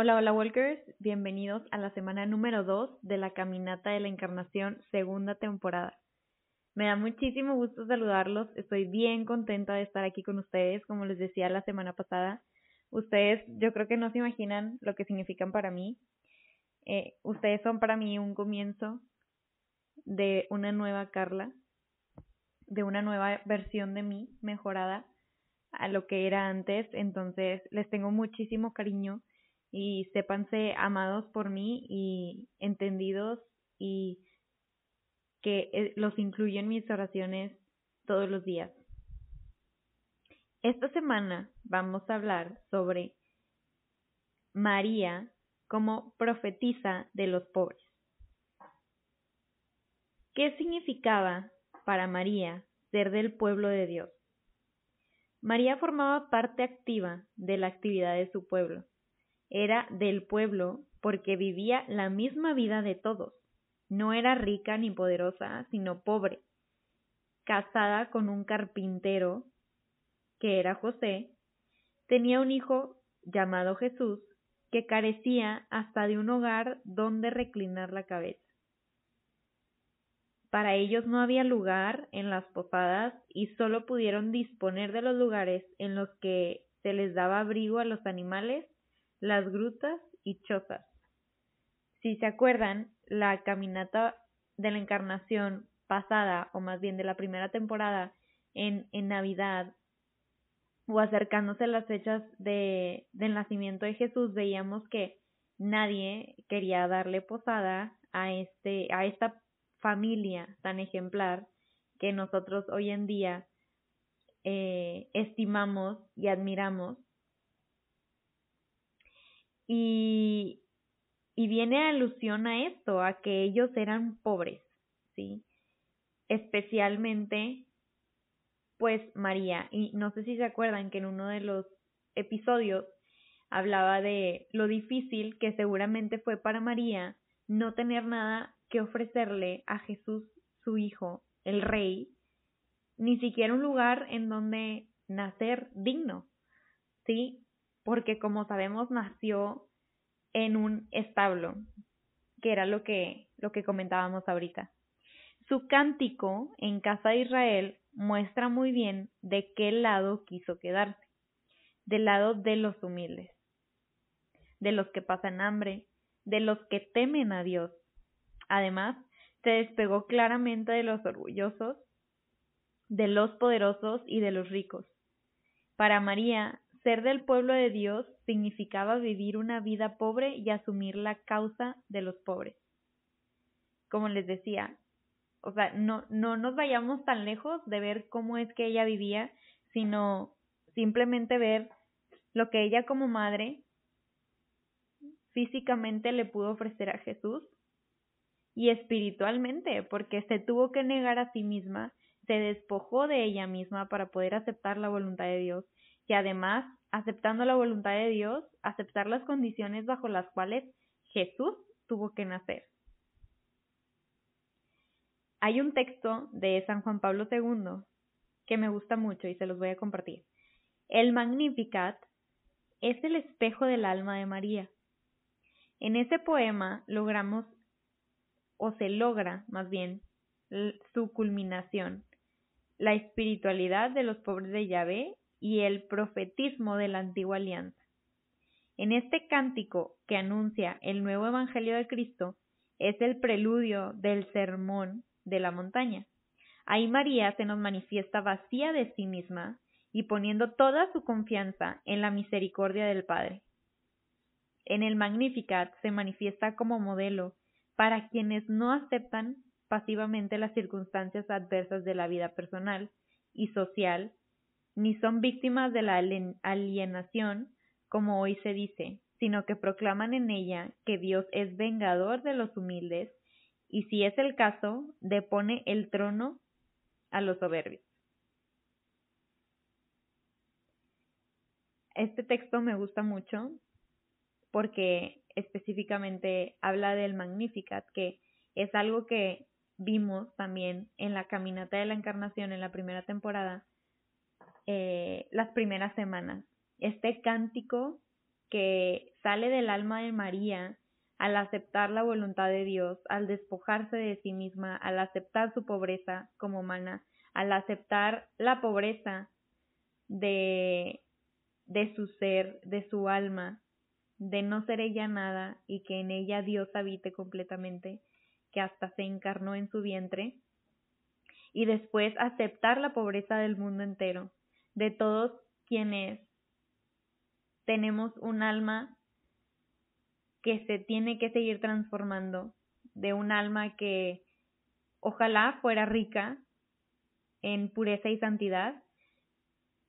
Hola, hola Walkers. Bienvenidos a la semana número 2 de la Caminata de la Encarnación, segunda temporada. Me da muchísimo gusto saludarlos. Estoy bien contenta de estar aquí con ustedes, como les decía la semana pasada. Ustedes yo creo que no se imaginan lo que significan para mí. Eh, ustedes son para mí un comienzo de una nueva Carla, de una nueva versión de mí mejorada a lo que era antes. Entonces les tengo muchísimo cariño y sépanse amados por mí y entendidos y que eh, los incluyo en mis oraciones todos los días. Esta semana vamos a hablar sobre María como profetisa de los pobres. ¿Qué significaba para María ser del pueblo de Dios? María formaba parte activa de la actividad de su pueblo. Era del pueblo porque vivía la misma vida de todos. No era rica ni poderosa, sino pobre. Casada con un carpintero que era José, tenía un hijo llamado Jesús que carecía hasta de un hogar donde reclinar la cabeza. Para ellos no había lugar en las posadas y solo pudieron disponer de los lugares en los que se les daba abrigo a los animales, las grutas y chozas. Si se acuerdan, la caminata de la encarnación pasada, o más bien de la primera temporada, en, en Navidad, o acercándose a las fechas de, del nacimiento de Jesús, veíamos que nadie quería darle posada a este, a esta familia tan ejemplar que nosotros hoy en día eh, estimamos y admiramos. Y, y viene alusión a esto, a que ellos eran pobres, ¿sí? Especialmente pues María. Y no sé si se acuerdan que en uno de los episodios hablaba de lo difícil que seguramente fue para María no tener nada que ofrecerle a Jesús, su hijo, el rey, ni siquiera un lugar en donde nacer digno, ¿sí? Porque como sabemos nació en un establo, que era lo que, lo que comentábamos ahorita. Su cántico en casa de Israel muestra muy bien de qué lado quiso quedarse, del lado de los humildes, de los que pasan hambre, de los que temen a Dios. Además, se despegó claramente de los orgullosos, de los poderosos y de los ricos. Para María, ser del pueblo de Dios significaba vivir una vida pobre y asumir la causa de los pobres. Como les decía, o sea, no, no nos vayamos tan lejos de ver cómo es que ella vivía, sino simplemente ver lo que ella como madre físicamente le pudo ofrecer a Jesús y espiritualmente, porque se tuvo que negar a sí misma, se despojó de ella misma para poder aceptar la voluntad de Dios y además, aceptando la voluntad de Dios, aceptar las condiciones bajo las cuales Jesús tuvo que nacer. Hay un texto de San Juan Pablo II que me gusta mucho y se los voy a compartir. El Magnificat es el espejo del alma de María. En ese poema logramos, o se logra más bien, su culminación, la espiritualidad de los pobres de Yahvé y el profetismo de la antigua alianza. En este cántico que anuncia el nuevo Evangelio de Cristo, es el preludio del sermón de la montaña. Ahí María se nos manifiesta vacía de sí misma y poniendo toda su confianza en la misericordia del Padre. En el Magnificat se manifiesta como modelo para quienes no aceptan pasivamente las circunstancias adversas de la vida personal y social, ni son víctimas de la alienación como hoy se dice, sino que proclaman en ella que Dios es vengador de los humildes y si es el caso, depone el trono a los soberbios. Este texto me gusta mucho porque específicamente habla del Magnificat, que es algo que vimos también en la caminata de la encarnación en la primera temporada, eh, las primeras semanas. Este cántico que sale del alma de María al aceptar la voluntad de Dios, al despojarse de sí misma, al aceptar su pobreza como humana, al aceptar la pobreza de, de su ser, de su alma, de no ser ella nada y que en ella Dios habite completamente, que hasta se encarnó en su vientre, y después aceptar la pobreza del mundo entero, de todos quienes tenemos un alma que se tiene que seguir transformando, de un alma que ojalá fuera rica en pureza y santidad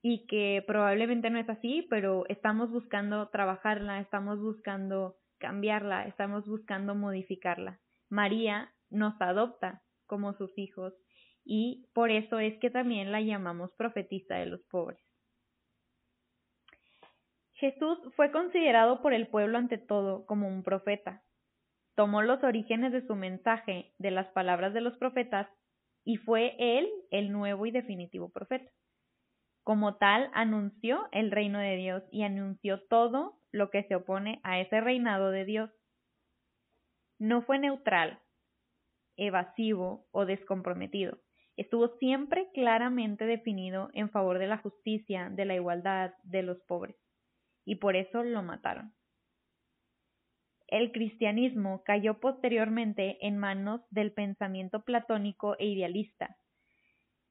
y que probablemente no es así, pero estamos buscando trabajarla, estamos buscando cambiarla, estamos buscando modificarla. María nos adopta como sus hijos y por eso es que también la llamamos profetista de los pobres. Jesús fue considerado por el pueblo ante todo como un profeta. Tomó los orígenes de su mensaje de las palabras de los profetas y fue él el nuevo y definitivo profeta. Como tal, anunció el reino de Dios y anunció todo lo que se opone a ese reinado de Dios. No fue neutral, evasivo o descomprometido. Estuvo siempre claramente definido en favor de la justicia, de la igualdad, de los pobres y por eso lo mataron. El cristianismo cayó posteriormente en manos del pensamiento platónico e idealista,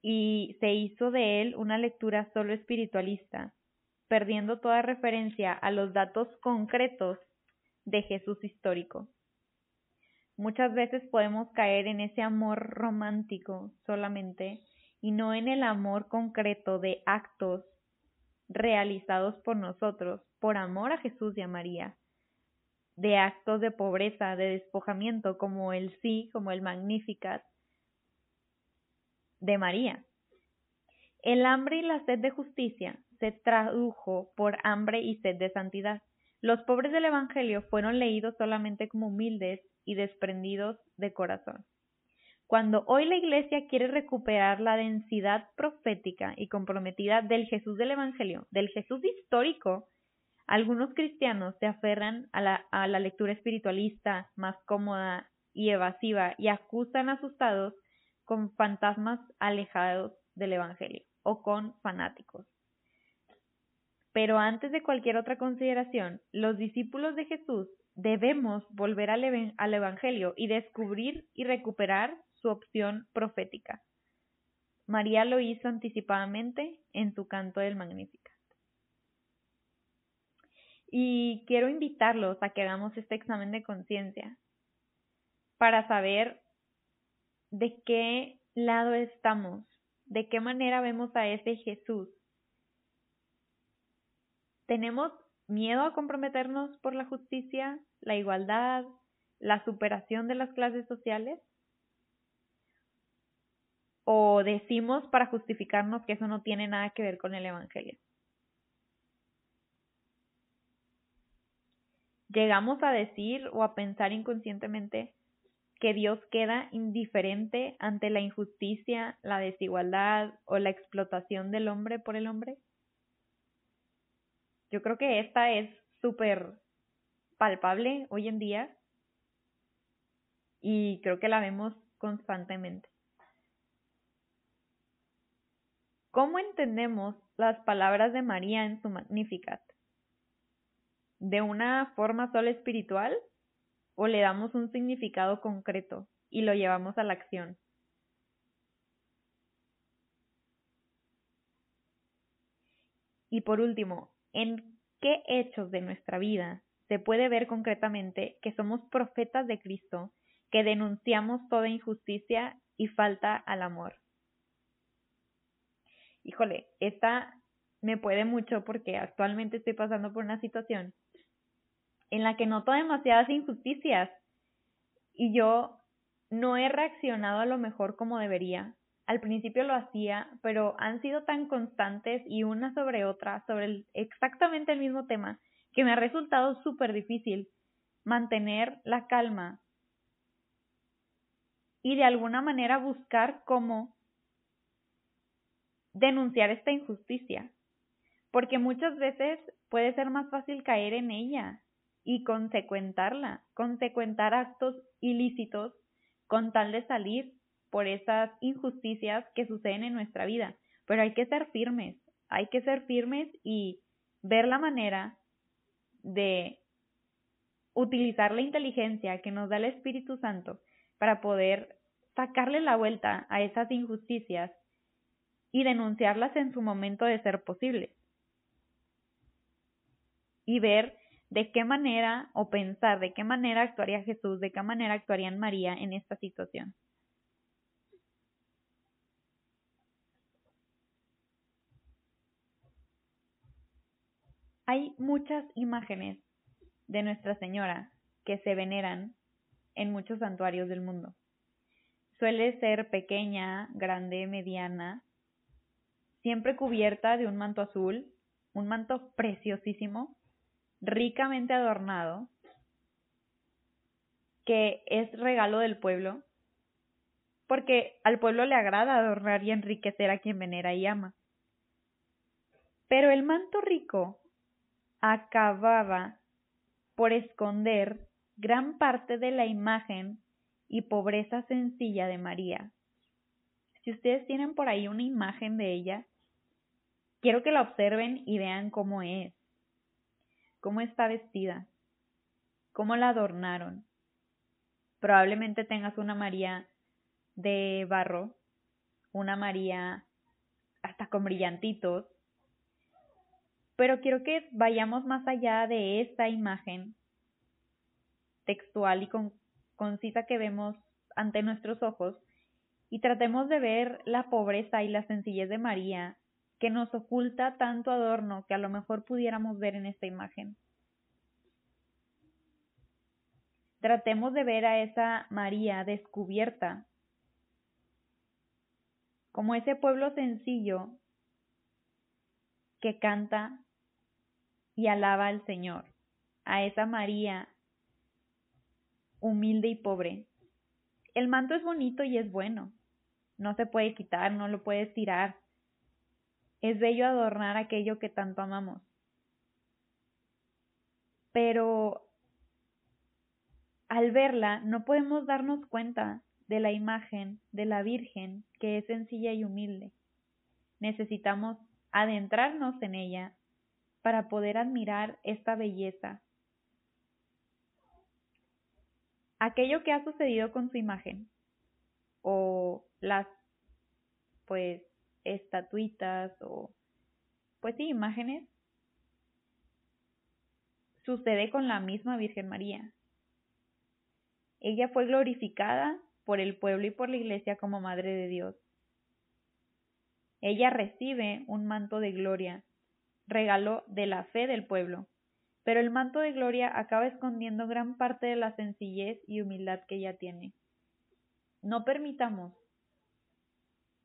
y se hizo de él una lectura solo espiritualista, perdiendo toda referencia a los datos concretos de Jesús histórico. Muchas veces podemos caer en ese amor romántico solamente y no en el amor concreto de actos realizados por nosotros por amor a Jesús y a María, de actos de pobreza, de despojamiento, como el sí, como el Magnificat de María. El hambre y la sed de justicia se tradujo por hambre y sed de santidad. Los pobres del Evangelio fueron leídos solamente como humildes y desprendidos de corazón. Cuando hoy la Iglesia quiere recuperar la densidad profética y comprometida del Jesús del Evangelio, del Jesús histórico, algunos cristianos se aferran a la, lectura espiritualista más cómoda y evasiva y acusan asustados con fantasmas alejados del Evangelio o con fanáticos. Pero antes de cualquier otra consideración, los discípulos de Jesús debemos volver al, al Evangelio y descubrir y recuperar su opción profética. María lo hizo anticipadamente en su canto del Magnificat. Y quiero invitarlos a que hagamos este examen de conciencia para saber de qué lado estamos, de qué manera vemos a ese Jesús. ¿Tenemos miedo a comprometernos por la justicia, la igualdad, la superación de las clases sociales? ¿O decimos para justificarnos que eso no tiene nada que ver con el Evangelio? llegamos a decir o a pensar inconscientemente que Dios queda indiferente ante la injusticia, la desigualdad o la explotación del hombre por el hombre? Yo creo que esta es súper palpable hoy en día y creo que la vemos constantemente. ¿Cómo entendemos las palabras de María en su Magnificat? de una forma solo espiritual o le damos un significado concreto y lo llevamos a la acción. Y por último, ¿en qué hechos de nuestra vida se puede ver concretamente que somos profetas de Cristo, que denunciamos toda injusticia y falta al amor? Híjole, esta me puede mucho porque actualmente estoy pasando por una situación en la que noto demasiadas injusticias y yo no he reaccionado a lo mejor como debería. Al principio lo hacía, pero han sido tan constantes y una sobre otra, sobre exactamente el mismo tema, que me ha resultado súper difícil mantener la calma y de alguna manera buscar cómo denunciar esta injusticia, porque muchas veces puede ser más fácil caer en ella y consecuentarla, consecuentar actos ilícitos con tal de salir por esas injusticias que suceden en nuestra vida. Pero hay que ser firmes, hay que ser firmes y ver la manera de utilizar la inteligencia que nos da el Espíritu Santo para poder sacarle la vuelta a esas injusticias y denunciarlas en su momento de ser posible. Y ver de qué manera o pensar de qué manera actuaría Jesús, de qué manera actuaría María en esta situación. Hay muchas imágenes de Nuestra Señora que se veneran en muchos santuarios del mundo. Suele ser pequeña, grande, mediana, siempre cubierta de un manto azul, un manto preciosísimo, ricamente adornado, que es regalo del pueblo, porque al pueblo le agrada adornar y enriquecer a quien venera y ama. Pero el manto rico acababa por esconder gran parte de la imagen y pobreza sencilla de María. Si ustedes tienen por ahí una imagen de ella, quiero que la observen y vean cómo es cómo está vestida, cómo la adornaron. Probablemente tengas una María de barro, una María hasta con brillantitos, pero quiero que vayamos más allá de esta imagen textual y con, concisa que vemos ante nuestros ojos y tratemos de ver la pobreza y la sencillez de María que nos oculta tanto adorno que a lo mejor pudiéramos ver en esta imagen. Tratemos de ver a esa María descubierta como ese pueblo sencillo que canta y alaba al Señor, a esa María humilde y pobre. El manto es bonito y es bueno, no se puede quitar, no lo puedes tirar, es bello adornar aquello que tanto amamos. Pero al verla no podemos darnos cuenta de la imagen de la Virgen que es sencilla y humilde. Necesitamos adentrarnos en ella para poder admirar esta belleza. Aquello que ha sucedido con su imagen o las pues estatuitas o, pues sí, imágenes, sucede con la misma Virgen María. Ella fue glorificada por el pueblo y por la iglesia como Madre de Dios. Ella recibe un manto de gloria, regalo de la fe del pueblo, pero el manto de gloria acaba escondiendo gran parte de la sencillez y humildad que ella tiene. No permitamos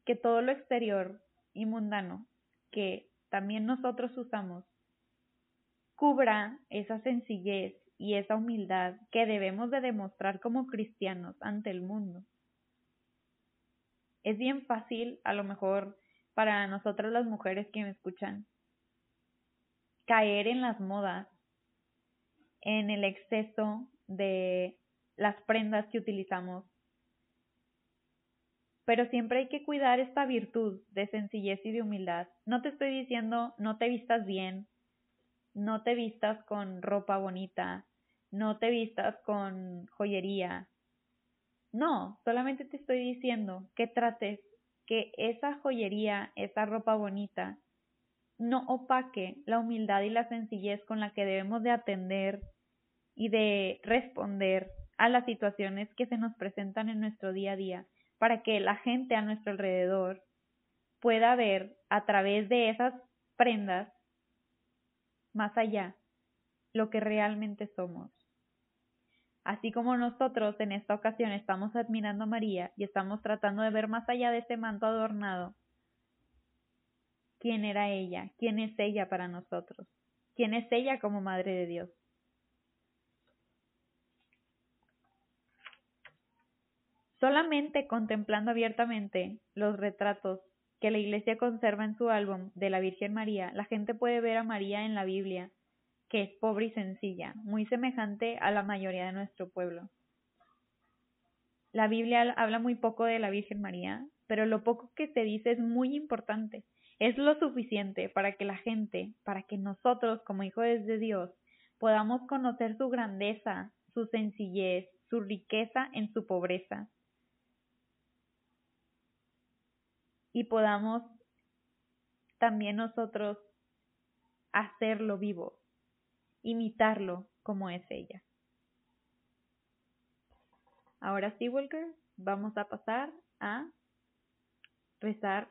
que todo lo exterior y mundano que también nosotros usamos cubra esa sencillez y esa humildad que debemos de demostrar como cristianos ante el mundo. Es bien fácil, a lo mejor, para nosotras las mujeres que me escuchan, caer en las modas, en el exceso de las prendas que utilizamos, pero siempre hay que cuidar esta virtud de sencillez y de humildad. No te estoy diciendo no te vistas bien, no te vistas con ropa bonita, no te vistas con joyería. No, solamente te estoy diciendo que trates que esa joyería, esa ropa bonita, no opaque la humildad y la sencillez con la que debemos de atender y de responder a las situaciones que se nos presentan en nuestro día a día para que la gente a nuestro alrededor pueda ver a través de esas prendas más allá lo que realmente somos. Así como nosotros en esta ocasión estamos admirando a María y estamos tratando de ver más allá de ese manto adornado, quién era ella, quién es ella para nosotros, quién es ella como Madre de Dios. Solamente contemplando abiertamente los retratos que la Iglesia conserva en su álbum de la Virgen María, la gente puede ver a María en la Biblia, que es pobre y sencilla, muy semejante a la mayoría de nuestro pueblo. La Biblia habla muy poco de la Virgen María, pero lo poco que se dice es muy importante. Es lo suficiente para que la gente, para que nosotros como hijos de Dios, podamos conocer su grandeza, su sencillez, su riqueza en su pobreza, y podamos también nosotros hacerlo vivo, imitarlo como es ella. Ahora sí, Walker, vamos a pasar a rezar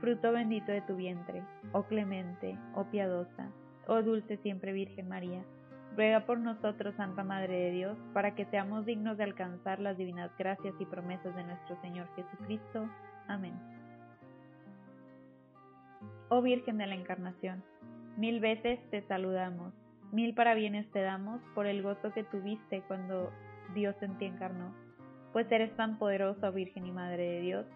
fruto bendito de tu vientre, oh clemente, oh piadosa, oh dulce siempre Virgen María. Ruega por nosotros, Santa Madre de Dios, para que seamos dignos de alcanzar las divinas gracias y promesas de nuestro Señor Jesucristo. Amén. Oh Virgen de la Encarnación, mil veces te saludamos, mil parabienes te damos por el gozo que tuviste cuando Dios en ti encarnó. Pues eres tan poderosa, Virgen y Madre de Dios,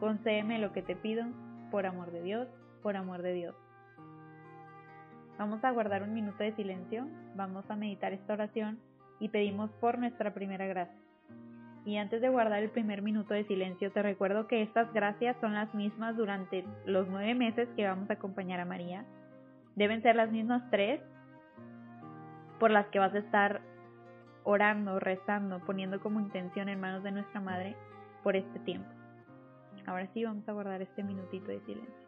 concédeme lo que te pido, por amor de Dios, por amor de Dios. Vamos a guardar un minuto de silencio, vamos a meditar esta oración y pedimos por nuestra primera gracia. Y antes de guardar el primer minuto de silencio, te recuerdo que estas gracias son las mismas durante los nueve meses que vamos a acompañar a María. Deben ser las mismas tres por las que vas a estar orando, rezando, poniendo como intención en manos de nuestra Madre por este tiempo. Ahora sí vamos a guardar este minutito de silencio.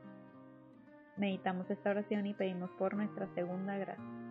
Meditamos esta oración y pedimos por nuestra segunda gracia.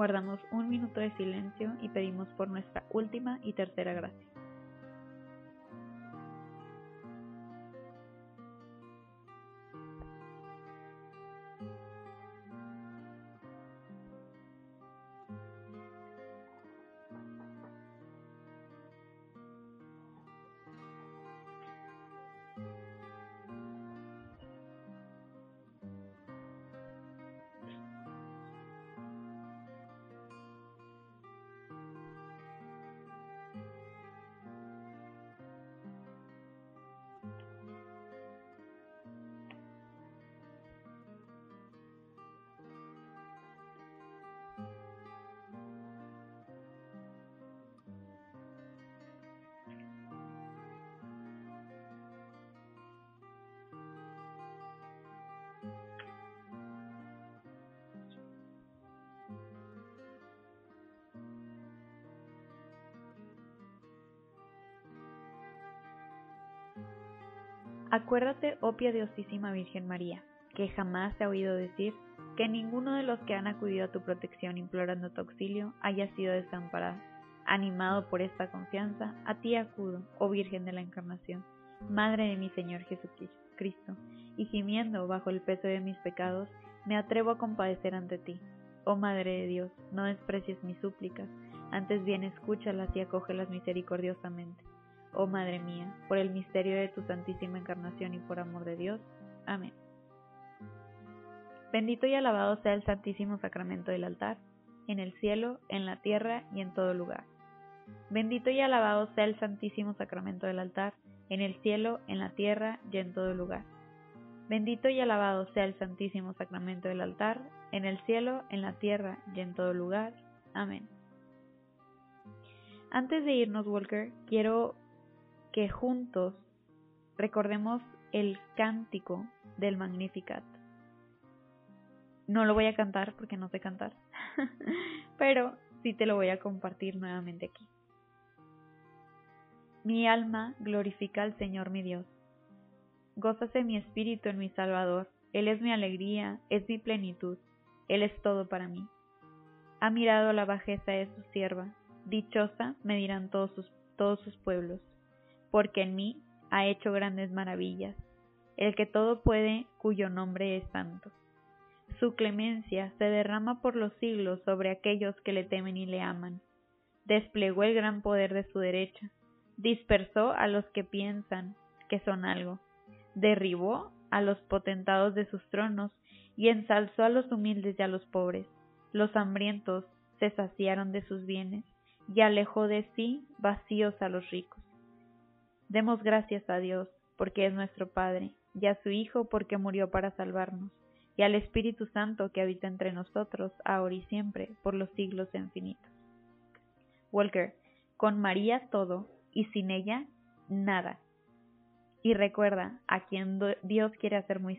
Guardamos un minuto de silencio y pedimos por nuestra última y tercera gracia. Acuérdate, oh piadosísima Virgen María, que jamás se ha oído decir que ninguno de los que han acudido a tu protección implorando tu auxilio haya sido desamparado. Animado por esta confianza, a ti acudo, oh Virgen de la Encarnación, Madre de mi Señor Jesucristo, y gimiendo bajo el peso de mis pecados, me atrevo a compadecer ante ti. Oh Madre de Dios, no desprecies mis súplicas, antes bien escúchalas y acógelas misericordiosamente oh Madre mía, por el misterio de tu Santísima Encarnación y por amor de Dios. Amén. Bendito y alabado sea el Santísimo Sacramento del altar, en el cielo, en la tierra y en todo lugar. Bendito y alabado sea el Santísimo Sacramento del altar, en el cielo, en la tierra y en todo lugar. Bendito y alabado sea el Santísimo Sacramento del altar, en el cielo, en la tierra y en todo lugar. Amén. Antes de irnos, Walker, quiero que juntos recordemos el cántico del Magnificat. No lo voy a cantar porque no sé cantar, pero sí te lo voy a compartir nuevamente aquí. Mi alma glorifica al Señor mi Dios. Gózase mi espíritu en mi Salvador. Él es mi alegría, es mi plenitud. Él es todo para mí. Ha mirado la bajeza de su sierva. Dichosa me dirán todos sus, todos sus pueblos porque en mí ha hecho grandes maravillas, el que todo puede, cuyo nombre es santo. Su clemencia se derrama por los siglos sobre aquellos que le temen y le aman. Desplegó el gran poder de su derecha, dispersó a los que piensan que son algo, derribó a los potentados de sus tronos y ensalzó a los humildes y a los pobres. Los hambrientos se saciaron de sus bienes y alejó de sí vacíos a los ricos. Demos gracias a Dios, porque es nuestro Padre, y a su Hijo, porque murió para salvarnos, y al Espíritu Santo que habita entre nosotros, ahora y siempre, por los siglos infinitos. Walker, con María todo, y sin ella nada. Y recuerda, a quien Dios quiere hacer muy